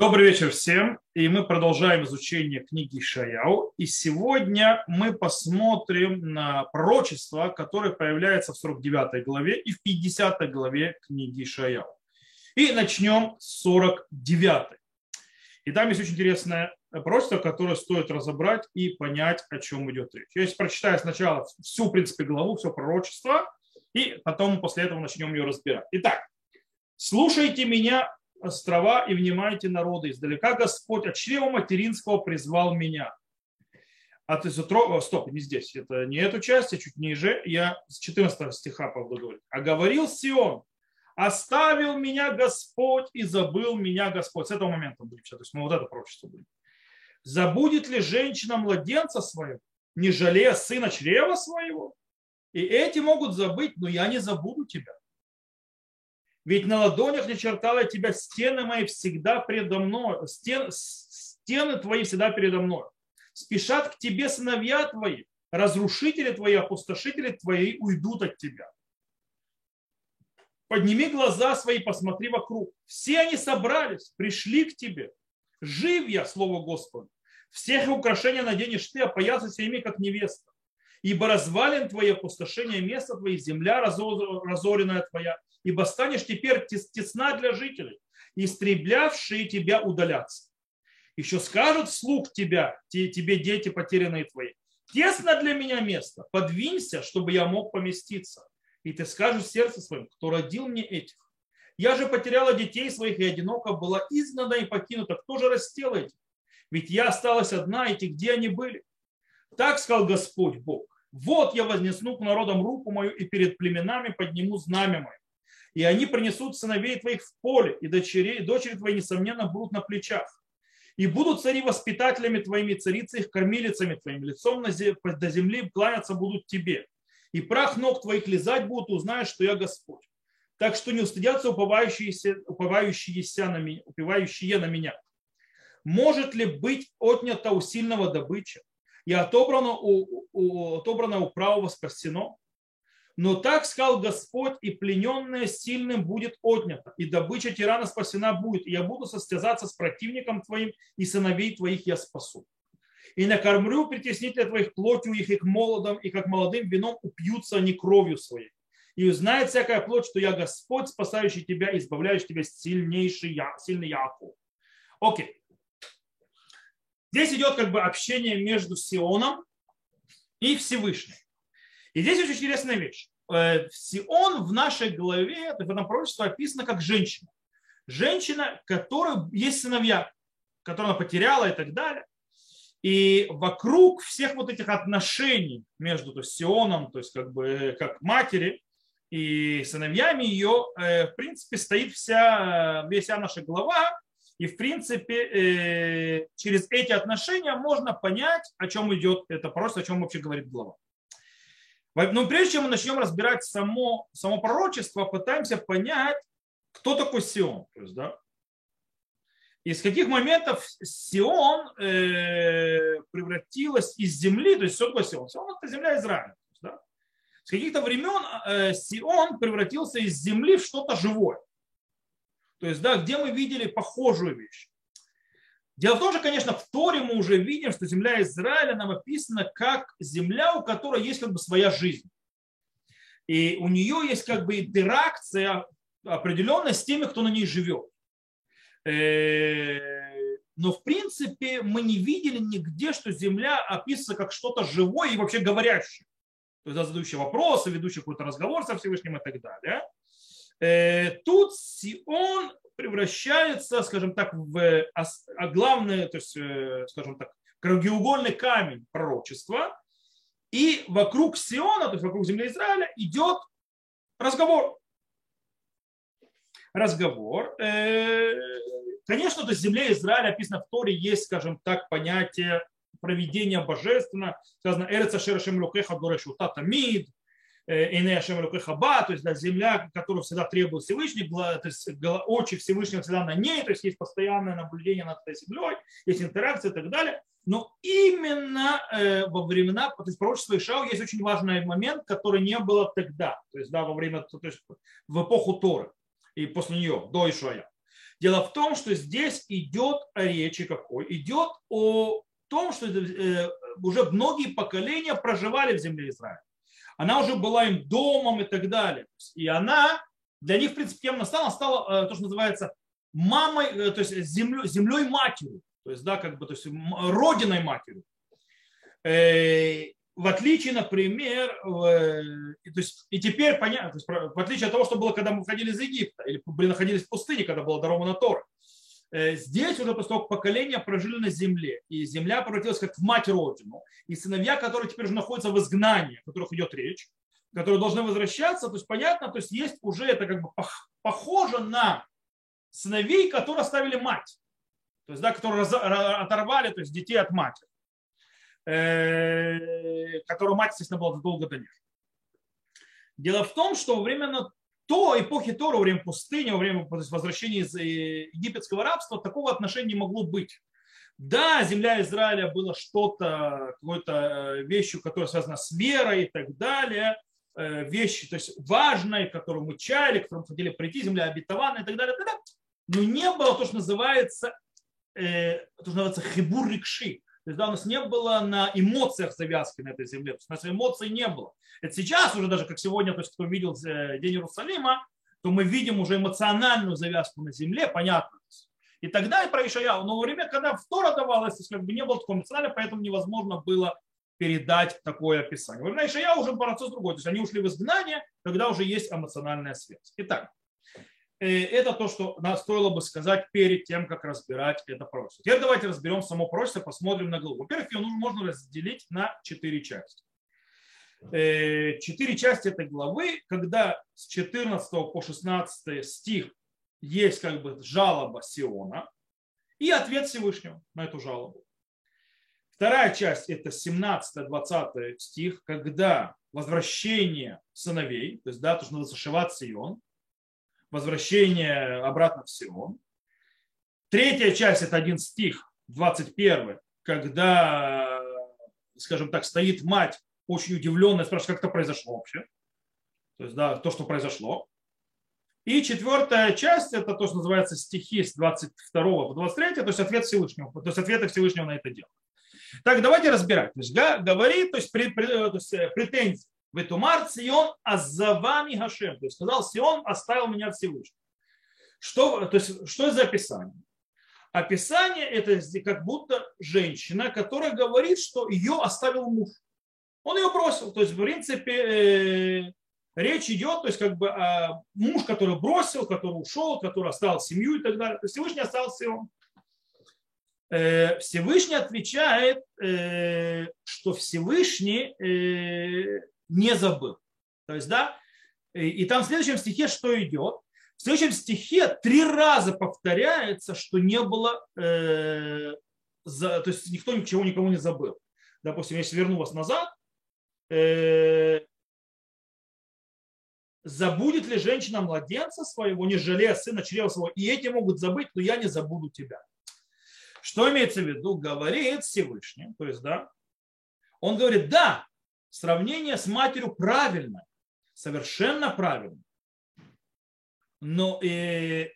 Добрый вечер всем. И мы продолжаем изучение книги Шаяу. И сегодня мы посмотрим на пророчество, которое появляется в 49 главе и в 50 главе книги Шаяу. И начнем с 49. И там есть очень интересное пророчество, которое стоит разобрать и понять, о чем идет речь. Я сейчас прочитаю сначала всю, в принципе, главу, все пророчество, и потом после этого начнем ее разбирать. Итак, слушайте меня, острова и внимайте народы. Издалека Господь от чрева материнского призвал меня. А ты затро... Стоп, не здесь. Это не эту часть, а чуть ниже. Я с 14 стиха буду говорить. А говорил Сион, оставил меня Господь и забыл меня Господь. С этого момента будем. То есть мы вот это пророчество будем. Забудет ли женщина младенца своего, не жалея сына чрева своего? И эти могут забыть, но я не забуду тебя. Ведь на ладонях начертала тебя стены мои всегда предо мной, стен, стены твои всегда передо мной. Спешат к тебе сыновья твои, разрушители твои, опустошители твои уйдут от тебя. Подними глаза свои, посмотри вокруг. Все они собрались, пришли к тебе. Жив я, слово Господа. Всех украшения наденешь ты, опоясайся ими, как невеста ибо развален твое опустошение места твоей, земля разоренная твоя, ибо станешь теперь тесна для жителей, истреблявшие тебя удалятся. Еще скажут слуг тебя, тебе дети потерянные твои, тесно для меня место, подвинься, чтобы я мог поместиться. И ты скажешь сердце своем, кто родил мне этих. Я же потеряла детей своих и одиноко была изгнана и покинута. Кто же растел этих? Ведь я осталась одна, эти где они были? Так сказал Господь Бог. Вот я вознесу к народам руку мою и перед племенами подниму знамя мое. И они принесут сыновей твоих в поле, и дочери, и дочери твои, несомненно, будут на плечах. И будут цари воспитателями твоими, царицы их кормилицами твоими, лицом на зем, до земли кланяться будут тебе. И прах ног твоих лизать будут, узнаешь, что я Господь. Так что не устыдятся уповающиеся, уповающиеся на меня, упивающие на меня. Может ли быть отнята у сильного добыча? и отобрано у, у, отобрано у правого спасено. Но так сказал Господь, и плененное сильным будет отнято, и добыча тирана спасена будет, и я буду состязаться с противником твоим, и сыновей твоих я спасу. И накормлю притеснителя твоих плотью их, и к молодым, и как молодым вином упьются они кровью своей. И узнает всякая плоть, что я Господь, спасающий тебя, избавляющий тебя, сильнейший, я, сильный Яков. Окей. Здесь идет как бы общение между Сионом и Всевышним. И здесь очень интересная вещь. Э, Сион в нашей голове, в этом пророчестве описано как женщина. Женщина, которая есть сыновья, которую она потеряла и так далее. И вокруг всех вот этих отношений между то есть, Сионом, то есть как бы как матери и сыновьями ее, э, в принципе, стоит вся, вся наша глава, и, в принципе, э, через эти отношения можно понять, о чем идет это просто, о чем вообще говорит глава. Но прежде чем мы начнем разбирать само, само пророчество, пытаемся понять, кто такой Сион. То есть, да, из каких моментов Сион э, превратилась из земли, то есть что такое Сион? Сион это земля Израиля. Есть, да? С каких-то времен э, Сион превратился из земли в что-то живое. То есть, да, где мы видели похожую вещь. Дело в том, что, конечно, в Торе мы уже видим, что земля Израиля нам описана как земля, у которой есть как бы своя жизнь. И у нее есть как бы интеракция определенная с теми, кто на ней живет. Э, но в принципе мы не видели нигде, что земля описывается как что-то живое и вообще говорящее. То есть задающий вопросы, ведущий какой-то разговор со Всевышним и так далее. Э, тут Сион превращается, скажем так, в а главный, то есть, э, скажем так, краеугольный камень пророчества. И вокруг Сиона, то есть вокруг земли Израиля, идет разговор. Разговор. Э, конечно, то есть земле Израиля описано в Торе есть, скажем так, понятие проведения божественно. Сказано, Эреца Шерешем Лукеха Дорешута Тамид, Инея Хаба, то есть да, земля, которую всегда требует Всевышний, то есть очи Всевышнего всегда на ней, то есть есть постоянное наблюдение над этой землей, есть интеракция и так далее. Но именно э, во времена, то есть пророчества Ишау есть очень важный момент, который не было тогда, то есть да, во время, то есть в эпоху Торы и после нее, до Ишуая. Дело в том, что здесь идет о речи какой? Идет о том, что э, уже многие поколения проживали в земле Израиля. Она уже была им домом и так далее. И она для них, в принципе, кем она стала? Она стала э, то, что называется мамой, э, то есть землей, землей матерью. То есть, да, как бы, то есть родиной матерью в отличие, например, то есть, и теперь понятно, в отличие от того, что было, когда мы выходили из Египта, или были, находились в пустыне, когда была дарована Тора, э, здесь уже после того, поколения прожили на земле, и земля превратилась как в мать родину, и сыновья, которые теперь уже находятся в изгнании, о которых идет речь, которые должны возвращаться, то есть понятно, то есть есть уже это как бы похоже на сыновей, которые оставили мать, то есть, да, которые оторвали то есть, детей от матери. Э, которую мать, естественно, была задолго до них. Дело в том, что время то эпохи Тора, во время пустыни, во время возвращения из э, египетского рабства, такого отношения не могло быть. Да, земля Израиля была что-то, какой-то э, вещью, которая связана с верой и так далее, вещи, то есть важные, которую мы чаяли, к которым хотели прийти, земля обетованная и так далее, и так далее. но не было то, что называется, то, что называется хибур рикши, то есть да, у нас не было на эмоциях завязки на этой земле. То есть у нас эмоций не было. Это сейчас уже даже, как сегодня, то есть кто видел э, День Иерусалима, то мы видим уже эмоциональную завязку на земле, понятно. И тогда и про Ишаяу. Но во время, когда Тора давалось, как бы не было такого эмоционального, поэтому невозможно было передать такое описание. Во время Ишаяу уже процесс другой. То есть они ушли в изгнание, когда уже есть эмоциональная связь. Итак, это то, что стоило бы сказать перед тем, как разбирать это пророчество. Теперь давайте разберем само пророчество, посмотрим на главу. Во-первых, ее можно разделить на четыре части. Э, четыре части этой главы, когда с 14 по 16 стих есть как бы жалоба Сиона и ответ Всевышнего на эту жалобу. Вторая часть это 17-20 стих, когда возвращение сыновей, то есть да, надо зашивать Сион, возвращение обратно в Сион. Третья часть – это один стих, 21, когда, скажем так, стоит мать, очень удивленная, спрашивает, как это произошло вообще. То есть, да, то, что произошло. И четвертая часть – это то, что называется стихи с 22 по 23, то есть ответ Всевышнего, то есть ответы Всевышнего на это дело. Так, давайте разбирать. То есть, говорит, то есть, то есть э, претензии. Ветумар Сион азавами Гашем. То есть сказал, Сион оставил меня Всевышний. Что, то есть, что за описание? Описание это как будто женщина, которая говорит, что ее оставил муж. Он ее бросил. То есть, в принципе, э, речь идет, то есть, как бы о муж, который бросил, который ушел, который оставил семью и так далее. То есть, Всевышний остался Сион. Э, Всевышний отвечает, э, что Всевышний не забыл. То есть, да, и там в следующем стихе что идет? В следующем стихе три раза повторяется, что не было, э, за, то есть никто ничего никому не забыл. Допустим, если верну вас назад, э, забудет ли женщина младенца своего, не жалея сына чрева своего, и эти могут забыть, но я не забуду тебя. Что имеется в виду? Говорит Всевышний, то есть, да, он говорит, да, сравнение с матерью правильно, совершенно правильно. Но, э,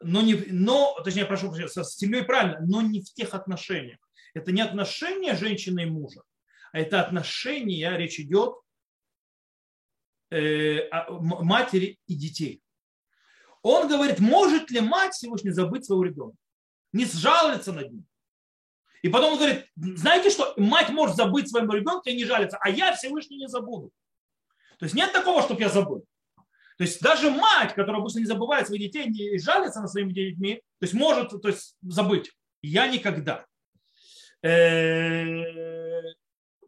но, не, но, точнее, прошу прощения, с семьей правильно, но не в тех отношениях. Это не отношения женщины и мужа, а это отношения, речь идет э, матери и детей. Он говорит, может ли мать Всевышний забыть своего ребенка? Не сжалиться над ним. И потом он говорит, знаете что, мать может забыть своему ребенку и не жалиться, а я Всевышний не забуду. То есть нет такого, чтобы я забыл. То есть даже мать, которая обычно не забывает своих детей, не жалится на своими детьми, то есть может то есть, забыть. Я никогда. Э,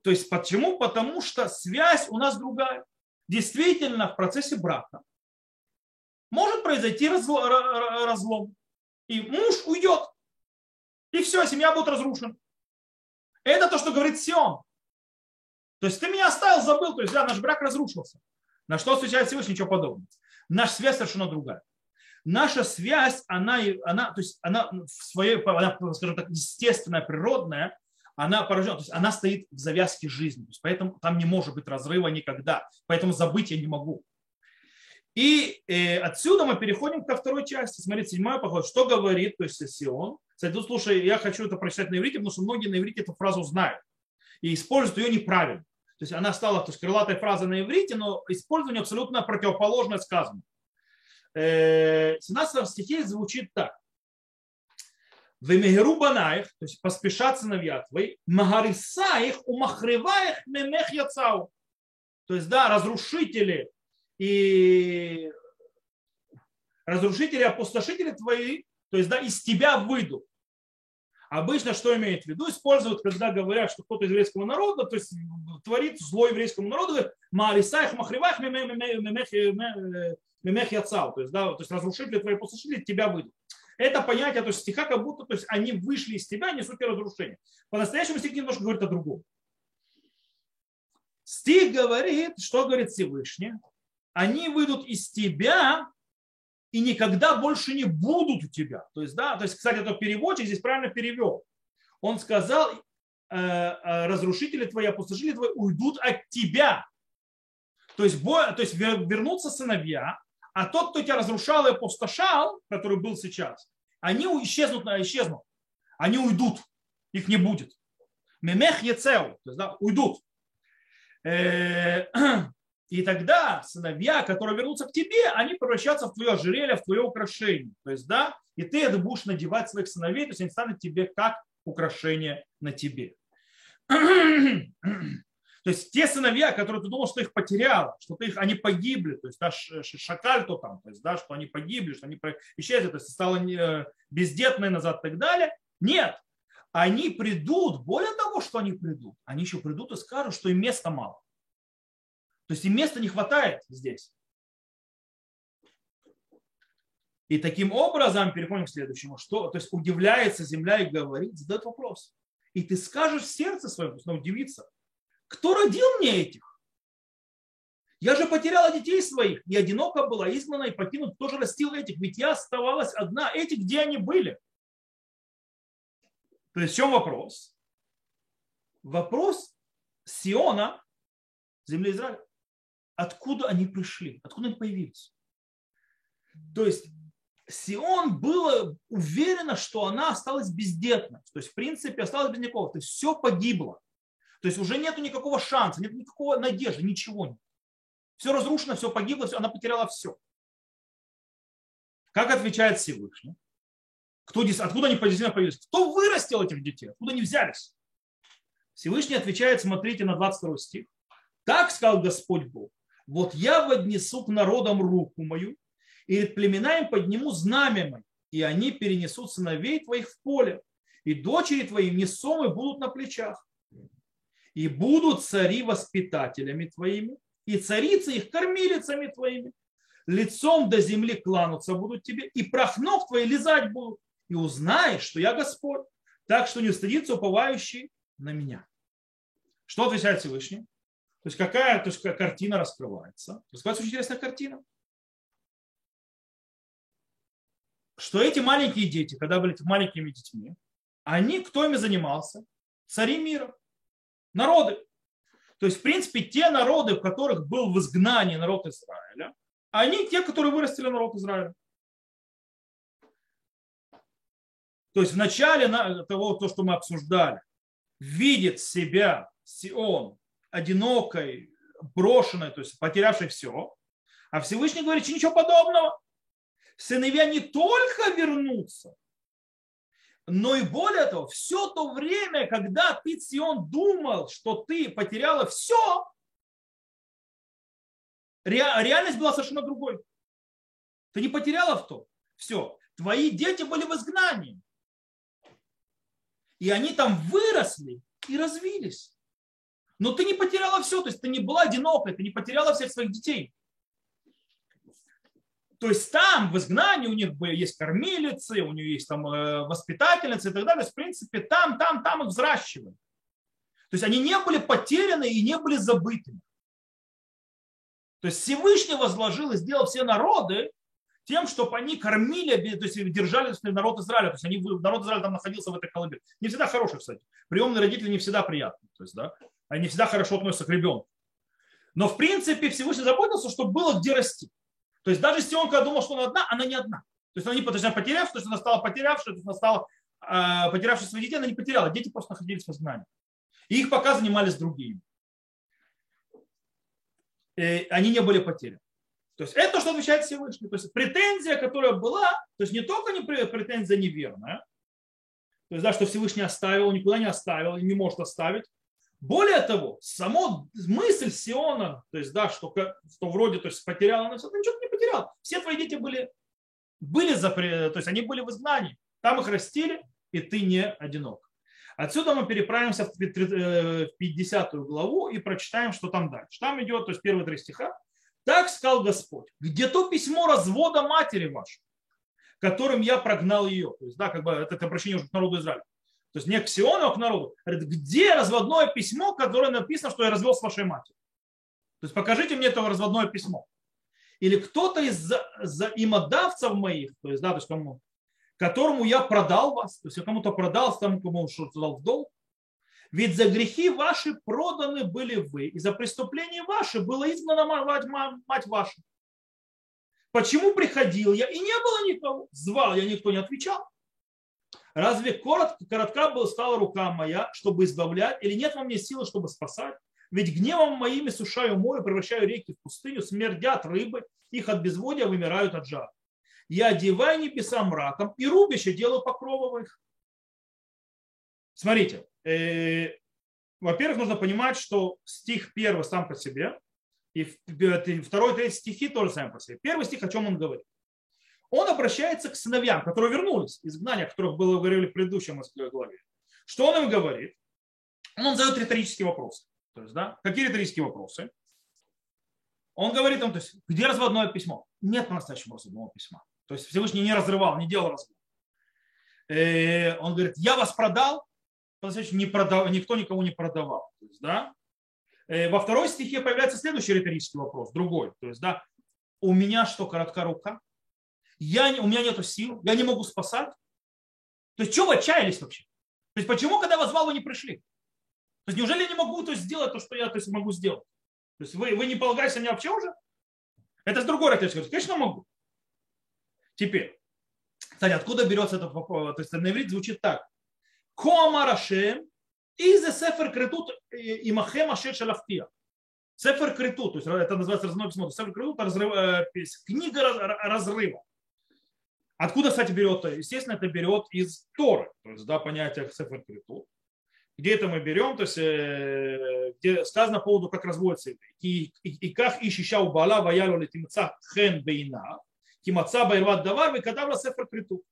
то есть почему? Потому что связь у нас другая. Действительно, в процессе брака может произойти разлом. И муж уйдет. И все, семья будет разрушена. Это то, что говорит Сион. То есть ты меня оставил, забыл, то есть да, наш брак разрушился. На что отвечает Всевышний, ничего подобного. Наша связь совершенно другая. Наша связь, она, она, то есть она в своей, она, скажем так, естественная, природная, она порождена, то есть она стоит в завязке жизни. То есть поэтому там не может быть разрыва никогда. Поэтому забыть я не могу. И э, отсюда мы переходим ко второй части. Смотрите, седьмая поход. Что говорит, то есть Сион. Кстати, тут, слушай, я хочу это прочитать на иврите, потому что многие на иврите эту фразу знают и используют ее неправильно. То есть она стала то есть, крылатой фразой на иврите, но использование абсолютно противоположное сказано. Э, в 17 стихе звучит так. Вемегеру банаих, то есть поспешат сыновья твои, магариса их, умахрева их, мемех яцау. То есть, да, разрушители и разрушители, опустошители твои, то есть, да, из тебя выйдут. Обычно что имеет в виду? Используют, когда говорят, что кто-то из еврейского народа, то есть творит зло еврейскому народу, говорит, Маарисаих махривах мемех яцау. То есть, да, то есть разрушители твои опустошители тебя выйдут. Это понятие, то есть стиха как будто то есть они вышли из тебя, несут тебе разрушение. По-настоящему стих немножко говорит о другом. Стих говорит, что говорит Всевышний? Они выйдут из тебя и никогда больше не будут у тебя. То есть, да, то есть, кстати, этот переводчик здесь правильно перевел. Он сказал, э, э, разрушители твои, опустошители твои уйдут от тебя. То есть, то есть вернутся сыновья, а тот, кто тебя разрушал и опустошал, который был сейчас, они исчезнут, исчезнут. Они уйдут. Их не будет. Мемех ецеу, то есть, да, уйдут. И тогда сыновья, которые вернутся к тебе, они превращаются в твое ожерелье, в твое украшение. То есть, да, и ты это будешь надевать своих сыновей, то есть они станут тебе как украшение на тебе. То есть те сыновья, которые ты думал, что их потерял, что ты их, они погибли, то есть да, шакаль то там, то есть да, что они погибли, что они исчезли, то есть стало э, бездетной назад и так далее. Нет, они придут, более того, что они придут, они еще придут и скажут, что им места мало. То есть им места не хватает здесь. И таким образом, переходим к следующему, что, то есть удивляется земля и говорит, задает вопрос. И ты скажешь сердце своем, то есть удивиться, кто родил мне этих? Я же потеряла детей своих, и одиноко была, изгнана и покинут. Кто же растил этих? Ведь я оставалась одна. Эти где они были? То есть в чем вопрос? Вопрос Сиона, земли Израиля. Откуда они пришли? Откуда они появились? То есть Сион было уверена, что она осталась бездетной. То есть, в принципе, осталась без никого. То есть, все погибло. То есть, уже нет никакого шанса, нет никакого надежды, ничего нет. Все разрушено, все погибло, все, она потеряла все. Как отвечает Всевышний? Кто, откуда они действительно появились? Кто вырастил этих детей? Откуда они взялись? Всевышний отвечает, смотрите на 22 стих. Так сказал Господь Бог. Вот я поднесу к народам руку мою, и племена им подниму знамя мое, и они перенесут сыновей твоих в поле, и дочери твои несомы будут на плечах. И будут цари воспитателями твоими, и царицы их кормилицами твоими. Лицом до земли кланутся будут тебе, и прах ног твои лизать будут. И узнаешь, что я Господь, так что не устыдится уповающий на меня. Что отвечает Всевышний? То есть какая то есть, картина раскрывается? Раскрывается очень интересная картина. Что эти маленькие дети, когда были маленькими детьми, они, кто ими занимался? Цари мира, народы. То есть, в принципе, те народы, в которых был в изгнании народ Израиля, они те, которые вырастили народ Израиля. То есть в начале того, то, что мы обсуждали, видит себя Сион одинокой, брошенной, то есть потерявшей все. А Всевышний говорит, что ничего подобного. Сыновья не только вернутся, но и более того, все то время, когда ты, Сион, думал, что ты потеряла все, реальность была совершенно другой. Ты не потеряла в том. Все. Твои дети были в изгнании. И они там выросли и развились. Но ты не потеряла все, то есть ты не была одинокой, ты не потеряла всех своих детей. То есть там в изгнании у них есть кормилицы, у них есть там э, воспитательницы и так далее. То есть, в принципе, там, там, там их взращивали. То есть они не были потеряны и не были забытыми. То есть Всевышний возложил и сделал все народы тем, чтобы они кормили, то есть держали народ Израиля. То есть они, народ Израиля там находился в этой колыбели. Не всегда хороший, кстати. Приемные родители не всегда приятные. То есть, да, они всегда хорошо относятся к ребенку. Но в принципе Всевышний заботился, чтобы было где расти. То есть даже если он когда думал, что она одна, она не одна. То есть она не то она потерявшая, то есть она стала потерявшей, то есть она стала э, потерявшей своих детей, она не потеряла. Дети просто находились в изгнании. И их пока занимались другими. И они не были потеряны. То есть это что отвечает Всевышний. То есть претензия, которая была, то есть не только не претензия неверная, то есть да, что Всевышний оставил, никуда не оставил, не может оставить. Более того, само мысль Сиона, то есть да, что, что вроде то есть, потерял, она все, ничего не потерял. Все твои дети были, были запре... то есть они были в изгнании. Там их растили, и ты не одинок. Отсюда мы переправимся в 50 э, главу и прочитаем, что там дальше. Там идет, то есть первые три стиха. Так сказал Господь, где то письмо развода матери вашей, которым я прогнал ее. То есть, да, как бы это обращение уже к народу Израиля. То есть не к Сиону, а к народу. Говорит, где разводное письмо, которое написано, что я развел с вашей матерью? То есть покажите мне это разводное письмо. Или кто-то из взаимодавцев моих, то есть, да, то есть кому, которому я продал вас, то есть я кому-то продал, тому, кому что-то дал в долг, ведь за грехи ваши проданы были вы, и за преступления ваши было изгнана мать ваша. Почему приходил я, и не было никого? Звал я, никто не отвечал. Разве коротко, коротка была, стала рука моя, чтобы избавлять, или нет во мне силы, чтобы спасать? Ведь гневом моими сушаю море, превращаю реки в пустыню, смердят рыбы, их от безводия вымирают от жара. Я одеваю небеса мраком, и рубище делаю покровов Смотрите, Э, во-первых, нужно понимать, что стих первый сам по себе, и второй, третий стихи тоже сами по себе. Первый стих, о чем он говорит? Он обращается к сыновьям, которые вернулись из изгнания, о которых было говорили в предыдущем главе. Что он им говорит? Он задает риторические вопросы. То есть, да, какие риторические вопросы? Он говорит им, то есть, где разводное письмо? Нет по-настоящему разводного письма. То есть Всевышний не разрывал, не делал развод. Э, он говорит, я вас продал, не продав, никто никого не продавал. То есть, да? Э, во второй стихе появляется следующий риторический вопрос, другой. То есть, да, у меня что, коротка рука? Я, у меня нет сил, я не могу спасать. То есть, что вы отчаялись вообще? То есть, почему, когда я вас звал, вы не пришли? То есть, неужели я не могу то есть, сделать то, что я то есть, могу сделать? То есть, вы, вы не полагаетесь на меня вообще уже? Это с другой риторический Конечно, могу. Теперь, кстати, откуда берется этот вопрос? То есть, на иврите звучит так. Коамар Ашем, и за Сефер Критут Имахем Ашер Шалафтия. Сефер Критут, то есть это называется разное письмо, Сефер Критут, разрыв, книга разрыва. Откуда, кстати, берет? Естественно, это берет из Торы, то есть, да, понятие Сефер Критут. Где это мы берем, то есть, где сказано по поводу, как разводится и, и, и как ищища у Бала ваялу летимца хен бейна, кимаца байрват давар, и кадавра Сефер Критут.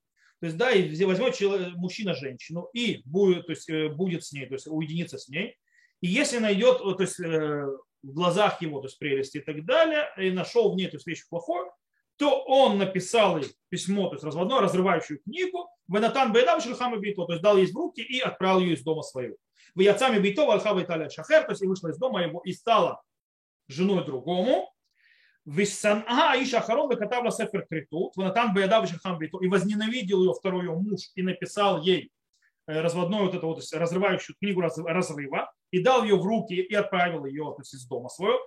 То есть, да, и возьмет человек, мужчина женщину и будет, то есть, э, будет с ней, то есть уединиться с ней. И если найдет то есть, э, в глазах его то есть, прелести и так далее, и нашел в ней то есть, вещь плохое, то он написал ей письмо, то есть разводное, разрывающую книгу, Венатан Бейдам Шельхам Бейто, то есть дал ей в руки и отправил ее из дома своего. В Яцами Бейто, Вальхава Италия Шахер, то есть и вышла из дома его и стала женой другому, Виссанаа Иша Харон выкатавла Сефер Критут, Ванатан Баядав Шахам и возненавидел ее второй муж и написал ей э, разводную вот эту вот разрывающую книгу разрыва и дал ее в руки и отправил ее то есть, из дома своего.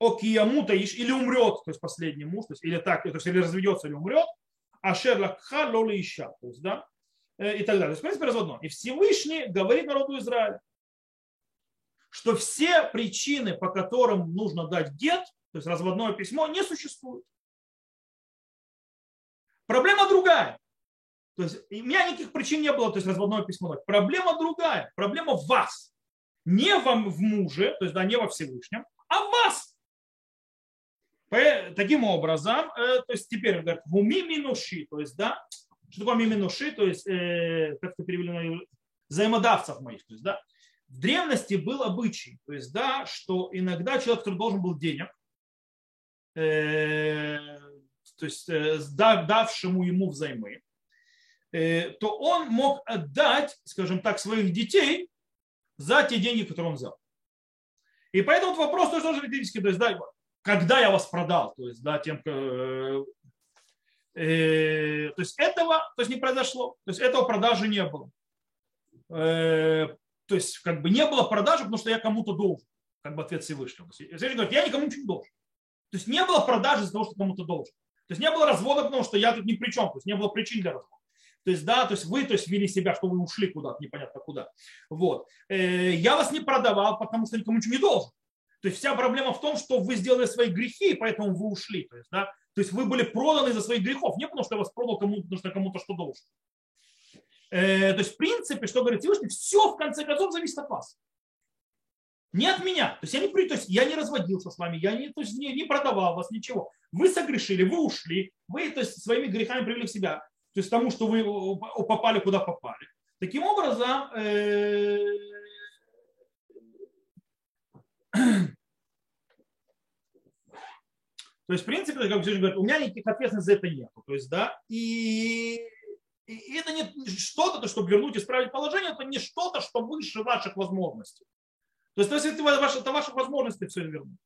Окиямута иш или умрет, то есть последний муж, то есть или так, то есть или разведется, или умрет, а Шерлакха лоли ища, то есть, да, э, и так далее. То есть, в принципе, разводно. И Всевышний говорит народу Израиля, что все причины, по которым нужно дать гет, то есть разводное письмо, не существует. Проблема другая. То есть у меня никаких причин не было, то есть разводное письмо. Проблема другая. Проблема в вас. Не вам в муже, то есть да, не во Всевышнем, а в вас. Таким образом, э, то есть теперь говорят, в уми минуши, то есть, да, что такое минуши, то есть, э, как это перевели на взаимодавцев моих, то есть, да, в древности был обычай, то есть, да, что иногда человек, который должен был денег, Э, то есть давшему ему взаймы, то он мог отдать, скажем так, своих детей за те деньги, которые он взял. И поэтому вопрос тоже риторический, то есть, да, когда я вас продал, то есть, да, тем, э, э, то есть этого, то есть не произошло, то есть этого продажи не было. Э, то есть, как бы не было продажи, потому что я кому-то должен, как бы ответ Всевышнего. Всевышний говорит, я никому ничего не должен. То есть не было продажи из-за того, что кому-то должен. То есть не было развода, потому что я тут ни при чем. То есть не было причин для развода. То есть, да, то есть вы то есть, вели себя, что вы ушли куда-то, непонятно куда. Вот. Я вас не продавал, потому что никому ничего не должен. То есть вся проблема в том, что вы сделали свои грехи, и поэтому вы ушли. То есть, да, то есть вы были проданы из-за своих грехов, не потому что я вас продал кому-то, потому что кому-то что должен. Э, то есть, в принципе, что говорит Всевышний, все в конце концов зависит от вас. Не от меня. То есть я не, то есть я не разводился с вами, я не, то есть не, не продавал вас, ничего. Вы согрешили, вы ушли, вы то есть, своими грехами привели к себя. То есть тому, что вы попали, куда попали. Таким образом, э, то есть, в принципе, как Всевышний говорит, у меня никаких ответственностей за это нет. То есть, да, и, и это не что-то, чтобы вернуть и исправить положение, это не что-то, что выше ваших возможностей. То есть, то есть это, ваши, это ваши возможности все вернуть.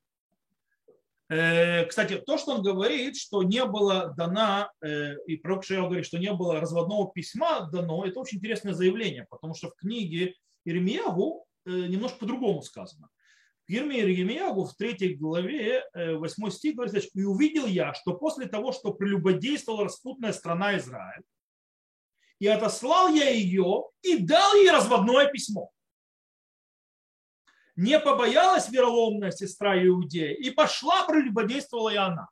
Э, кстати, то, что он говорит, что не было дано, э, и пророк Шаял говорит, что не было разводного письма дано, это очень интересное заявление, потому что в книге Иеремиягу э, немножко по-другому сказано. В Иеремиягу в третьей главе, 8 стих говорит, «И увидел я, что после того, что прелюбодействовала распутная страна Израиль, и отослал я ее, и дал ей разводное письмо не побоялась вероломная сестра Иудея и пошла, прелюбодействовала и она.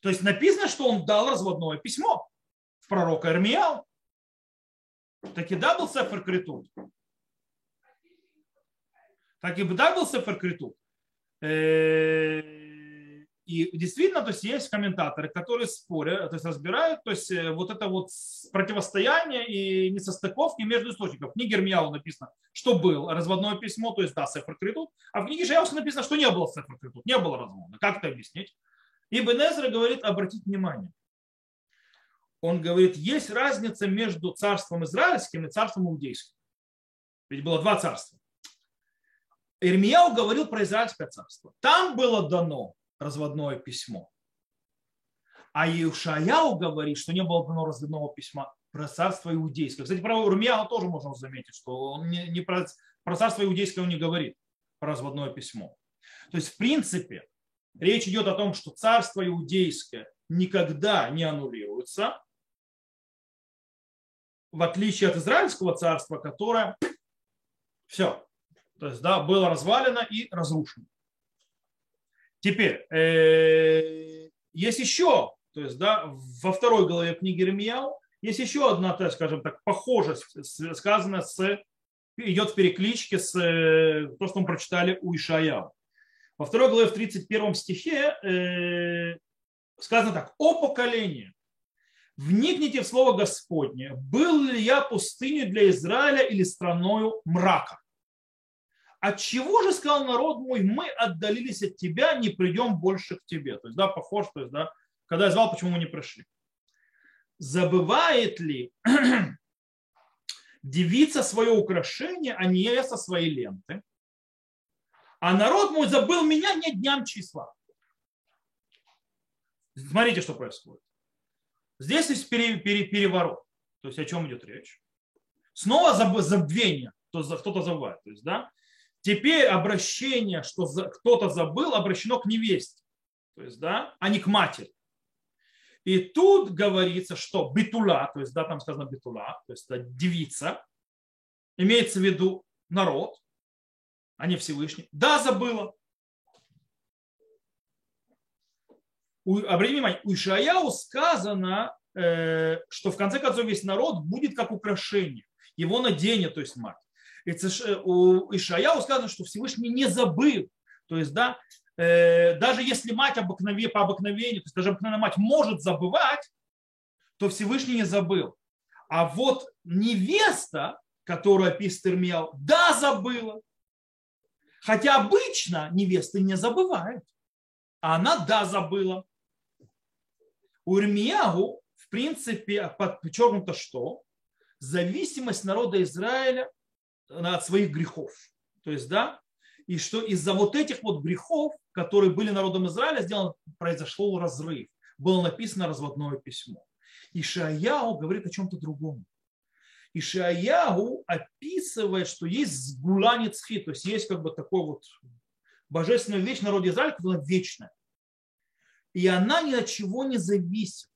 То есть написано, что он дал разводное письмо в пророка Эрмияу. Так и да был Сефер Критут. Так и да был Сефер Критут. Э, и действительно, то есть есть комментаторы, которые спорят, то есть разбирают, то есть э, вот это вот противостояние и несостыковки между источниками. В книге Ирмияу написано, что был разводное письмо, то есть да, Сефер Критут, а в книге Шаяуса написано, что не было Сефер Критут, не было развода. Как это объяснить? И Бенезра говорит, обратите внимание. Он говорит, есть разница между царством израильским и царством иудейским. Ведь было два царства. Ирмияу говорил про израильское царство. Там было дано разводное письмо. А Иушаяу говорит, что не было дано разводного письма про царство иудейское. Кстати, про Румияу тоже можно заметить, что он не, не про, про царство иудейское он не говорит, про разводное письмо. То есть, в принципе, речь идет о том, что царство иудейское никогда не аннулируется, в отличие от израильского царства, которое все, то есть, да, было развалено и разрушено. Теперь, э, есть еще, то есть, да, во второй главе книги Ремияу есть еще одна, так скажем так, похожесть, сказанная с, идет в перекличке с э, то, что мы прочитали у Ишаяу. Во второй главе в 31 стихе э, сказано так, «О поколение, вникните в слово Господне, был ли я пустыней для Израиля или страною мрака?» От чего же, сказал народ мой, мы отдалились от тебя, не придем больше к тебе. То есть, да, похож, то есть, да, когда я звал, почему мы не пришли. Забывает ли девица свое украшение, а невеста свои ленты? А народ мой забыл меня не дням числа. Смотрите, что происходит. Здесь есть переворот. То есть о чем идет речь? Снова забвение. Кто-то забывает. То есть, да? Теперь обращение, что кто-то забыл, обращено к невесте, то есть, да, а не к матери. И тут говорится, что битула, то есть, да, там сказано битула, то есть да, девица, имеется в виду народ, а не Всевышний. Да, забыла. У, обратите внимание, у Ишаяу сказано, э, что в конце концов весь народ будет как украшение. Его наденет, то есть мать. Э, у Ишаяу сказано, что Всевышний не забыл. То есть, да, э, даже если мать обыкнове, по обыкновению, то есть даже обыкновенная мать может забывать, то Всевышний не забыл. А вот невеста, которую описывает Ирмияу, да, забыла. Хотя обычно невесты не забывают. А она да, забыла. У Ирмиягу, в принципе, подчеркнуто что? Зависимость народа Израиля от своих грехов. То есть, да, и что из-за вот этих вот грехов, которые были народом Израиля, сделан, произошел разрыв. Было написано разводное письмо. И Шаяу говорит о чем-то другом. И Шаяу описывает, что есть сгула то есть есть как бы такой вот божественная вещь в народе Израиля, которая вечная. И она ни от чего не зависит.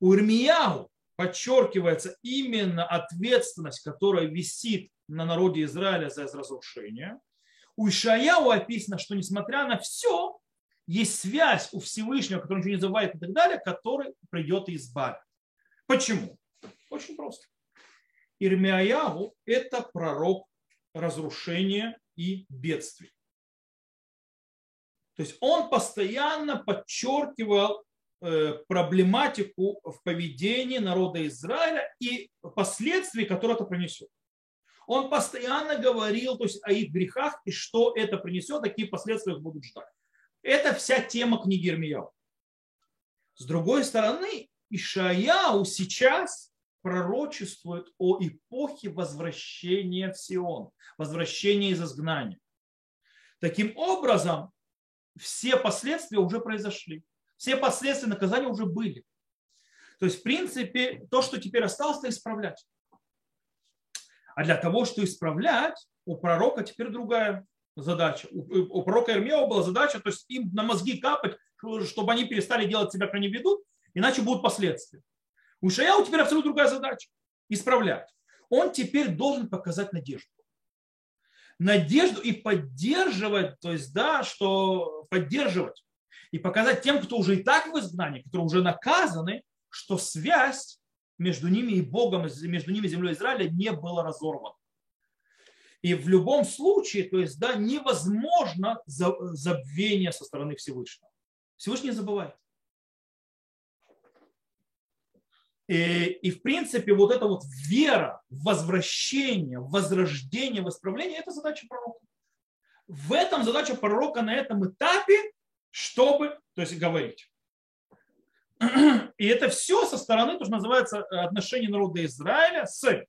У Ирмияу подчеркивается именно ответственность, которая висит на народе Израиля за разрушение. У Ишаяу описано, что несмотря на все, есть связь у Всевышнего, который ничего не забывает и так далее, который придет и избавит. Почему? Очень просто. Ирмияу – это пророк разрушения и бедствий. То есть он постоянно подчеркивал проблематику в поведении народа Израиля и последствий, которые это принесет. Он постоянно говорил то есть, о их грехах и что это принесет, какие последствия их будут ждать. Это вся тема книги Ирмияу. С другой стороны, Ишаяу сейчас пророчествует о эпохе возвращения в Сион, возвращения из изгнания. Таким образом, все последствия уже произошли. Все последствия наказания уже были. То есть, в принципе, то, что теперь осталось, это исправлять. А для того, чтобы исправлять, у пророка теперь другая задача. У, у пророка Ирмева была задача, то есть им на мозги капать, чтобы они перестали делать себя, ведут, иначе будут последствия. У Шаяу теперь абсолютно другая задача – исправлять. Он теперь должен показать надежду. Надежду и поддерживать, то есть, да, что поддерживать и показать тем, кто уже и так в изгнании, которые уже наказаны, что связь между ними и Богом, между ними и землей Израиля не была разорвана. И в любом случае, то есть, да, невозможно забвение со стороны Всевышнего. Всевышний забывает. И, и в принципе вот эта вот вера возвращение, возрождение, в исправление – это задача пророка. В этом задача пророка на этом этапе, чтобы, то есть говорить. И это все со стороны, то, что называется отношение народа Израиля с э,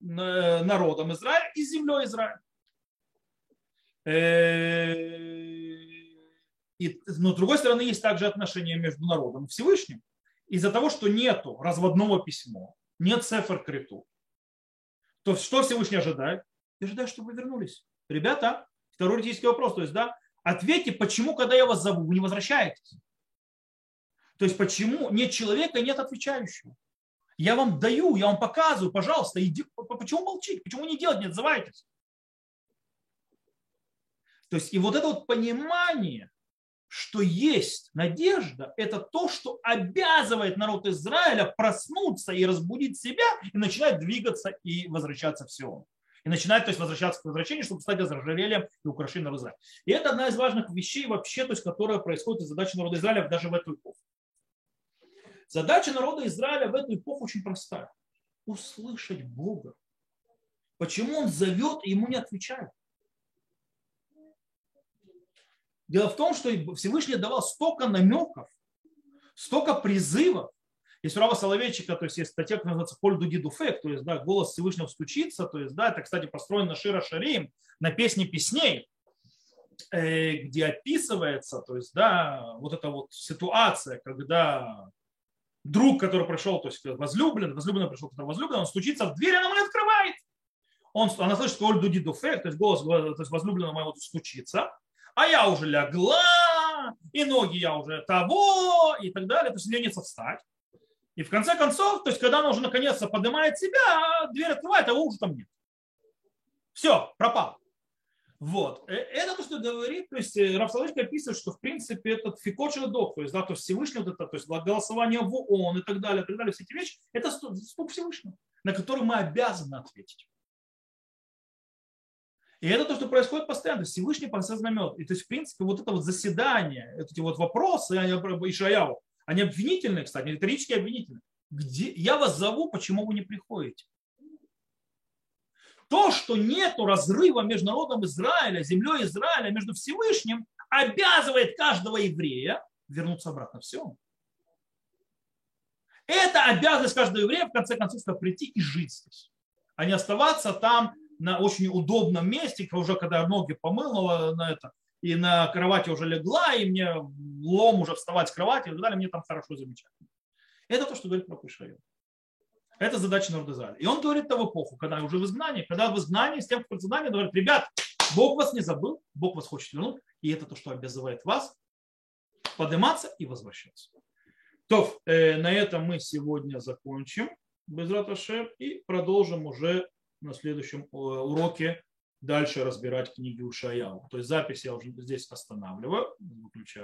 народом Израиля и землей Израиля. Э, и, но с другой стороны, есть также отношения между народом и Всевышним из-за того, что нету разводного письма, нет цифр криту, то что Всевышний ожидает? Я ожидаю, чтобы вы вернулись. Ребята, второй риторический вопрос. То есть, да, ответьте, почему, когда я вас зову, вы не возвращаетесь? То есть, почему нет человека, нет отвечающего? Я вам даю, я вам показываю, пожалуйста, иди, почему молчите, почему не делать, не отзывайтесь? То есть, и вот это вот понимание, что есть надежда, это то, что обязывает народ Израиля проснуться и разбудить себя и начинать двигаться и возвращаться в Сион. И начинать то есть, возвращаться к возвращению, чтобы стать ожерельем и украшением народа Израиля. И это одна из важных вещей вообще, то есть, которая происходит из задачи народа Израиля даже в эту эпоху. Задача народа Израиля в эту эпоху очень простая. Услышать Бога. Почему он зовет и ему не отвечают? Дело в том, что Всевышний давал столько намеков, столько призывов. Есть Рава Соловейчика, то есть есть статья, которая называется «Коль дуги дуфек», то есть да, голос Всевышнего стучится, то есть да, это, кстати, построено Шира Шарим, на песне песней, э, где описывается, то есть да, вот эта вот ситуация, когда друг, который пришел, то есть возлюбленный, возлюбленный пришел, который возлюбленный, он стучится в дверь, она ему не открывает. Он, она слышит, что Оль дуди то есть голос то есть возлюбленного моего стучится, а я уже легла, и ноги я уже того, и так далее. То есть ленится встать. И в конце концов, то есть когда она уже наконец-то поднимает себя, дверь открывает, а его уже там нет. Все, пропал. Вот. Э, это то, что говорит, то есть э, Рафсалычка описывает, что в принципе этот фикочный дох, то есть, да, то есть Всевышний вот это, то есть голосование в ООН и так далее, и так далее, все эти вещи, это стук Всевышнего, на который мы обязаны ответить. И это то, что происходит постоянно. Всевышний понесет знамет. И то есть, в принципе, вот это вот заседание, эти вот вопросы Ишаяу, они обвинительные, кстати, риторически обвинительные. Где, я вас зову, почему вы не приходите? То, что нет разрыва между народом Израиля, землей Израиля, между Всевышним, обязывает каждого еврея вернуться обратно в Сион. Это обязанность каждого еврея, в конце концов, прийти и жить здесь, а не оставаться там на очень удобном месте, уже когда ноги помыла на это, и на кровати уже легла, и мне лом уже вставать с кровати, и так далее, мне там хорошо, замечательно. Это то, что говорит про Пушайо. Это задача народа Израиля. И он говорит того эпоху, когда уже в изгнании, когда в изгнании, с тем, кто в изгнании, говорит, ребят, Бог вас не забыл, Бог вас хочет вернуть, и это то, что обязывает вас подниматься и возвращаться. То, э, на этом мы сегодня закончим, без и продолжим уже на следующем э, уроке дальше разбирать книги Ушаяу. То есть запись я уже здесь останавливаю, выключаю.